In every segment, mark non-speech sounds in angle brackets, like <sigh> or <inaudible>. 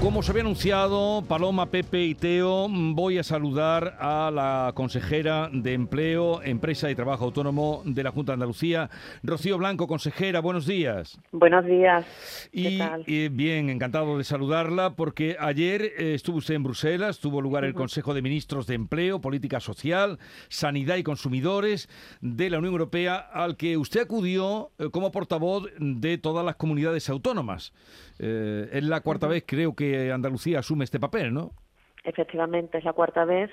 Como os había anunciado, Paloma, Pepe y Teo, voy a saludar a la consejera de Empleo, Empresa y Trabajo Autónomo de la Junta de Andalucía, Rocío Blanco, consejera, buenos días. Buenos días. Y, y bien, encantado de saludarla porque ayer eh, estuvo usted en Bruselas, tuvo lugar el Consejo de Ministros de Empleo, Política Social, Sanidad y Consumidores de la Unión Europea, al que usted acudió eh, como portavoz de todas las comunidades autónomas. Eh, es la cuarta vez, creo que Andalucía asume este papel, ¿no? Efectivamente es la cuarta vez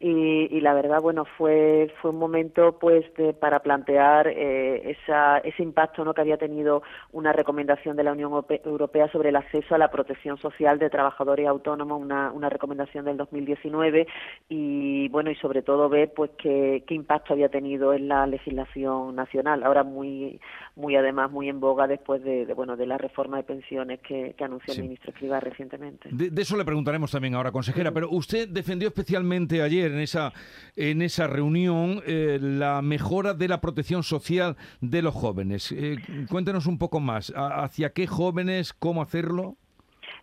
y, la verdad bueno fue fue un momento pues para plantear eh, esa, ese impacto no que había tenido una recomendación de la Unión Europea sobre el acceso a la protección social de trabajadores autónomos una, una recomendación del 2019 y bueno y sobre todo ver pues qué, qué impacto había tenido en la legislación nacional. Ahora muy muy además muy en boga después de, bueno de la reforma de pensiones que, anunció el ministro Escrivá recientemente. De, eso le preguntaremos también ahora consejera pero usted defendió especialmente ayer en esa, en esa reunión eh, la mejora de la protección social de los jóvenes. Eh, cuéntenos un poco más. ¿Hacia qué jóvenes? ¿Cómo hacerlo?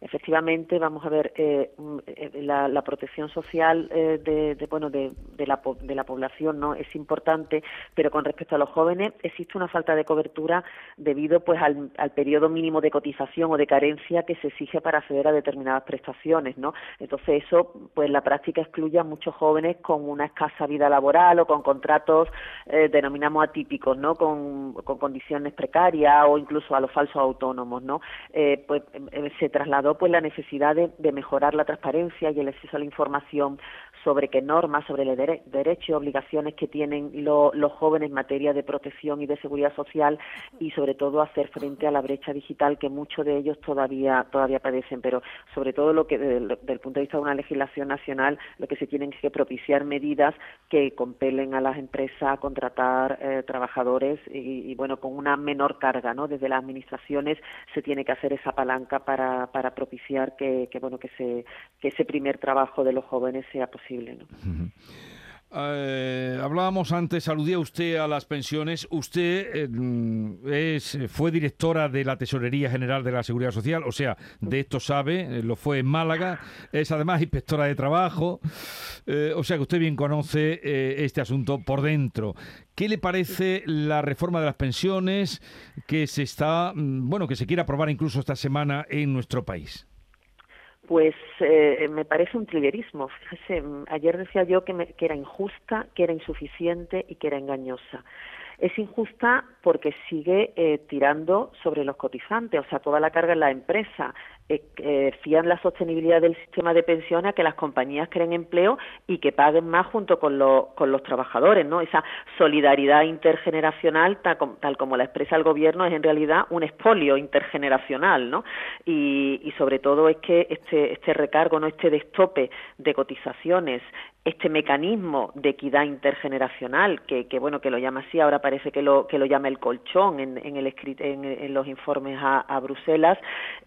Efectivamente vamos a ver eh, mm, eh, la, protección social eh, de, bueno de, la, de la población no es importante pero con respecto a los jóvenes existe una falta de cobertura debido pues al, al periodo mínimo de cotización o de carencia que se exige para acceder a determinadas prestaciones no entonces eso pues la práctica excluye a muchos jóvenes con una escasa vida laboral o con contratos denominamos atípicos no con, con condiciones precarias o incluso a los falsos autónomos no pues se pues la necesidad de, mejorar la transparencia y el acceso a la información sobre qué normas, sobre los derechos y obligaciones que tienen los jóvenes en materia de protección y de seguridad social y sobre todo hacer frente a la brecha digital que muchos de ellos todavía todavía padecen, pero sobre todo lo que desde, el punto de vista de una legislación nacional lo que se tienen que propiciar medidas que compelen a las empresas a contratar eh, trabajadores y, bueno con una menor carga, ¿no? Desde las administraciones se tiene que hacer esa palanca para, para propiciar que, bueno que se que ese primer trabajo de los jóvenes sea posible eh, hablábamos antes, aludía usted a las pensiones. Usted eh, es, fue directora de la Tesorería General de la Seguridad Social, o sea, de esto sabe, eh, lo fue en Málaga. Es además inspectora de trabajo, o sea que usted bien conoce este asunto por dentro. ¿Qué le parece la reforma de las pensiones que se está, mm, bueno, que se quiere aprobar incluso esta semana en nuestro país? Pues eh, me parece un triguerismo. Fíjese, ayer decía yo que, que era injusta, que era insuficiente y que era engañosa. Es injusta porque sigue eh, tirando sobre los cotizantes, o sea, toda la carga en la empresa. Eh, eh, fían la sostenibilidad del sistema de pensiones a que las compañías creen empleo y que paguen más junto con, con los trabajadores, ¿no? Esa solidaridad intergeneracional, tal, tal, como la expresa el gobierno, es en realidad un expolio intergeneracional, ¿no? Y, y sobre todo es que este, este recargo, no este destope de cotizaciones este mecanismo de equidad intergeneracional que, que, bueno que lo llama así ahora parece que lo que lo llama el colchón en, en el en, en, los informes a, a Bruselas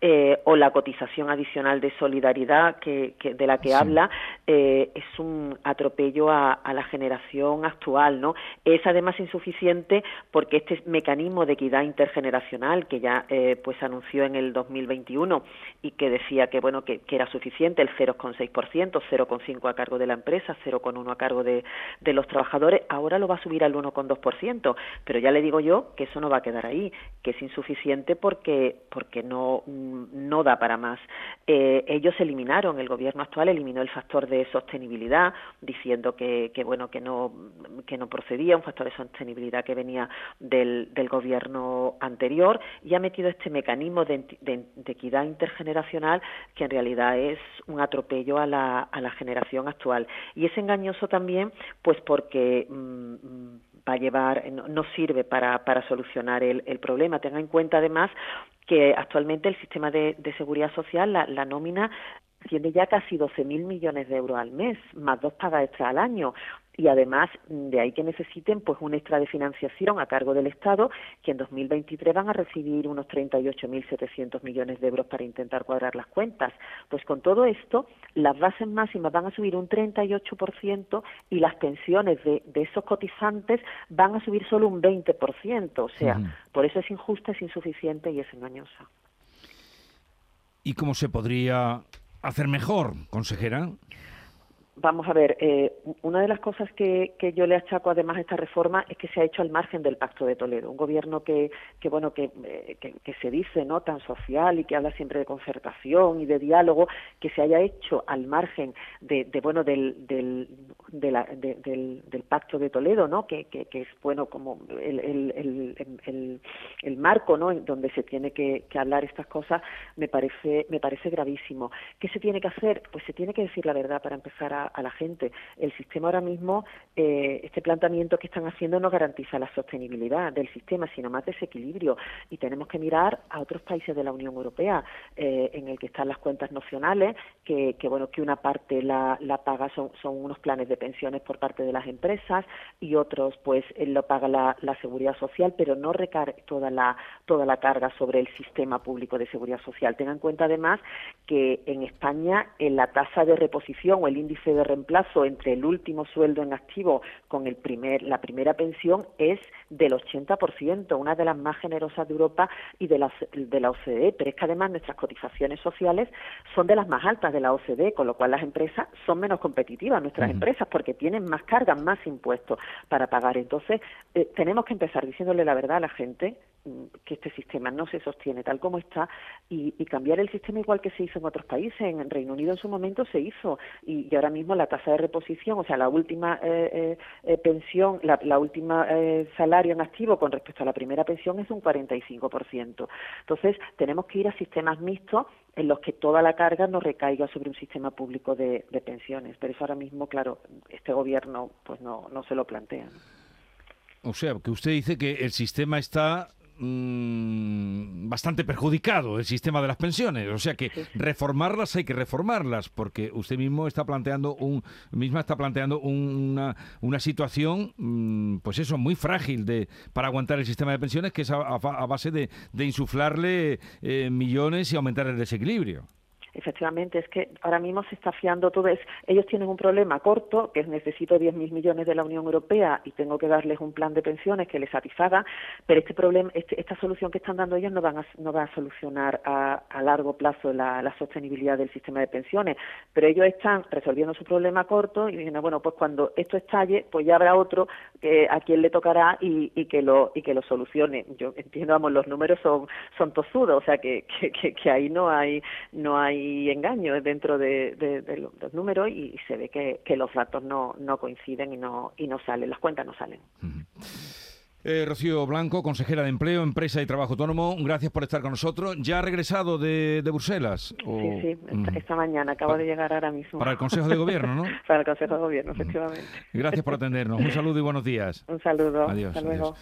eh, o la cotización adicional de solidaridad que, que de la que habla eh, es un atropello a, a, la generación actual no es además insuficiente porque este mecanismo de equidad intergeneracional que ya eh, pues anunció en el 2021 y que decía que bueno que, que era suficiente el 0,6% 0,5 a cargo de la empresa a 0,1 a cargo de, de los trabajadores, ahora lo va a subir al 1,2%, pero ya le digo yo que eso no va a quedar ahí, que es insuficiente porque, porque no, no da para más. Eh, ellos eliminaron, el gobierno actual eliminó el factor de sostenibilidad, diciendo que, que bueno, que no, que no procedía, un factor de sostenibilidad que venía del, del gobierno anterior, y ha metido este mecanismo de equidad intergeneracional que en realidad es un atropello a la, a la generación actual y es engañoso también pues porque mm, mm, va a llevar no, sirve para, para solucionar el, el, problema. Tenga en cuenta además que actualmente el sistema de, de seguridad social la, la nómina tiene ya casi 12.000 millones de euros al mes, más dos pagas extra al año y además de ahí que necesiten pues un extra de financiación a cargo del Estado que en 2023 van a recibir unos 38.700 millones de euros para intentar cuadrar las cuentas. Pues con todo esto las bases máximas van a subir un 38% y las pensiones de, de esos cotizantes van a subir solo un 20%. O sea, por eso es injusta, es insuficiente y es engañosa. ¿Y cómo se podría hacer mejor, consejera? Vamos a ver, eh, una de las cosas que, que, yo le achaco además a esta reforma es que se ha hecho al margen del Pacto de Toledo, un gobierno que, que bueno, que, eh, que, que, se dice no tan social y que habla siempre de concertación y de diálogo, que se haya hecho al margen de, de bueno del, del, del, del, Pacto de Toledo, no, que, que, es bueno como el, el, el, el, marco, no, donde se tiene que, hablar estas cosas, me parece me parece gravísimo. ¿Qué se tiene que hacer? Pues se tiene que decir la verdad para empezar a a, la gente. El sistema ahora mismo, eh, este planteamiento que están haciendo no garantiza la sostenibilidad del sistema, sino más desequilibrio. Y tenemos que mirar a otros países de la Unión Europea, eh, en el que están las cuentas nacionales, que, que bueno, que una parte la, la paga son, son unos planes de pensiones por parte de las empresas y otros, pues, eh, lo paga la, seguridad social, pero no recae toda la toda la carga sobre el sistema público de seguridad social. Tengan en cuenta además que en España en la tasa de reposición o el índice de reemplazo entre el último sueldo en activo con el primer, la primera pensión es del 80%, una de las más generosas de Europa y de la, de la OCDE, pero es que además nuestras cotizaciones sociales son de las más altas de la OCDE, con lo cual las empresas son menos competitivas, nuestras empresas, porque tienen más cargas, más impuestos para pagar. Entonces, eh, tenemos que empezar diciéndole la verdad a la gente que este sistema no se sostiene tal como está y, cambiar el sistema igual que se hizo en otros países. En Reino Unido en su momento se hizo y, ahora mismo la tasa de reposición, o sea, la última eh, eh, eh pensión, la, la última eh, salario en activo con respecto a la primera pensión es un 45%. Entonces, tenemos que ir a sistemas mixtos en los que toda la carga no recaiga sobre un sistema público de, de pensiones. Pero eso ahora mismo, claro, este gobierno pues no, no se lo plantea. O sea, que usted dice que el sistema está mmm, bastante perjudicado el sistema de las pensiones. O sea que reformarlas hay que reformarlas, porque usted mismo está planteando un, misma está planteando una, una situación, mmm, pues eso, muy frágil de para aguantar el sistema de pensiones, que es a, a base de, de insuflarle eh, millones y aumentar el desequilibrio. Efectivamente, es que ahora mismo se está fiando todo. Es, ellos tienen un problema corto, que es necesito 10.000 millones de la Unión Europea y tengo que darles un plan de pensiones que les satisfaga, pero este problema, este, esta solución que están dando ellos no, van a, no va a solucionar a, a largo plazo la, la, sostenibilidad del sistema de pensiones. Pero ellos están resolviendo su problema corto y dicen, bueno, pues cuando esto estalle, pues ya habrá otro que a quien le tocará y, y que lo y que lo solucione. Yo entiendo, vamos, los números son son tozudos, o sea que, que, que, que ahí no hay no hay engaño dentro de, de, de los números y se ve que, que los datos no, no, coinciden y no, y no salen, las cuentas no salen. Uh -huh. Eh, Rocío Blanco, consejera de Empleo, Empresa y Trabajo Autónomo, gracias por estar con nosotros. ¿Ya ha regresado de, de Bruselas? O... Sí, sí, esta, esta, mañana, acabo para, de llegar ahora mismo. Para el Consejo de Gobierno, ¿no? <laughs> para el Consejo de Gobierno, efectivamente. Gracias por atendernos. Un saludo y buenos días. Un saludo. Adiós. Hasta luego. Adiós.